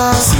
ruta,